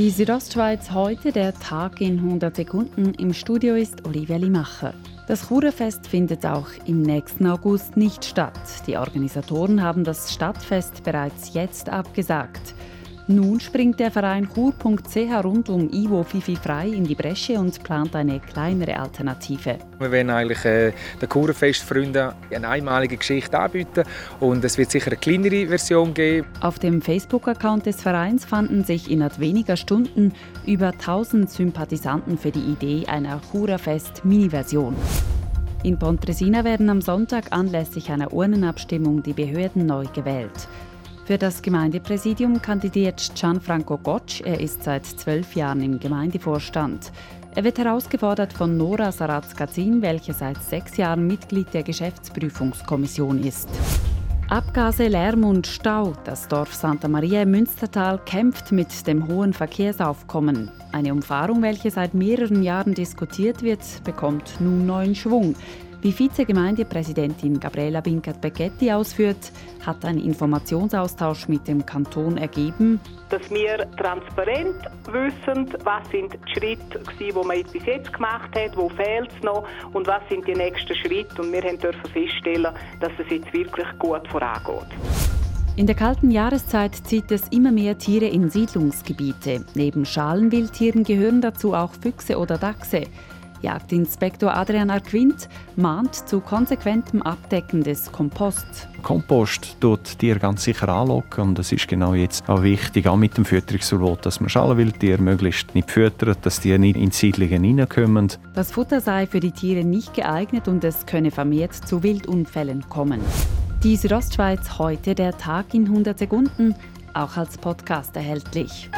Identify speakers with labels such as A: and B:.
A: Die Südostschweiz heute, der Tag in 100 Sekunden. Im Studio ist Olivia Limacher. Das Churerfest findet auch im nächsten August nicht statt. Die Organisatoren haben das Stadtfest bereits jetzt abgesagt. Nun springt der Verein Chur.ch rund um Ivo Fifi frei in die Bresche und plant eine kleinere Alternative.
B: Wir werden eigentlich äh, den Churfestfreunden eine einmalige Geschichte anbieten und es wird sicher eine kleinere Version geben.
A: Auf dem Facebook-Account des Vereins fanden sich innerhalb weniger Stunden über 1000 Sympathisanten für die Idee einer Churafest-Mini-Version. In Pontresina werden am Sonntag anlässlich einer Urnenabstimmung die Behörden neu gewählt. Für das Gemeindepräsidium kandidiert Gianfranco Gotsch. Er ist seit zwölf Jahren im Gemeindevorstand. Er wird herausgefordert von Nora Saratz-Gazin, welche seit sechs Jahren Mitglied der Geschäftsprüfungskommission ist. Abgase, Lärm und Stau. Das Dorf Santa Maria im Münstertal kämpft mit dem hohen Verkehrsaufkommen. Eine Umfahrung, welche seit mehreren Jahren diskutiert wird, bekommt nun neuen Schwung. Wie Vizegemeindepräsidentin Gabriela Binkert-Becchetti ausführt, hat ein Informationsaustausch mit dem Kanton ergeben,
C: dass wir transparent wissen, was sind die Schritte, die man bis jetzt gemacht hat, wo fehlt es noch und was sind die nächsten Schritte. Und wir dürfen feststellen, dass es jetzt wirklich gut vorangeht.
A: In der kalten Jahreszeit zieht es immer mehr Tiere in Siedlungsgebiete. Neben Schalenwildtieren gehören dazu auch Füchse oder Dachse. Jagdinspektor Adrian Arquint mahnt zu konsequentem Abdecken des Komposts.
D: Kompost tut Tiere ganz sicher anlocken und es ist genau jetzt auch wichtig, auch mit dem Fütterungsverbot, dass man Schalenwildtiere möglichst nicht füttert, dass die nicht in die Siedlungen hineinkommen.
A: Das Futter sei für die Tiere nicht geeignet und es könne vermehrt zu Wildunfällen kommen. Die Südostschweiz heute der Tag in 100 Sekunden, auch als Podcast erhältlich.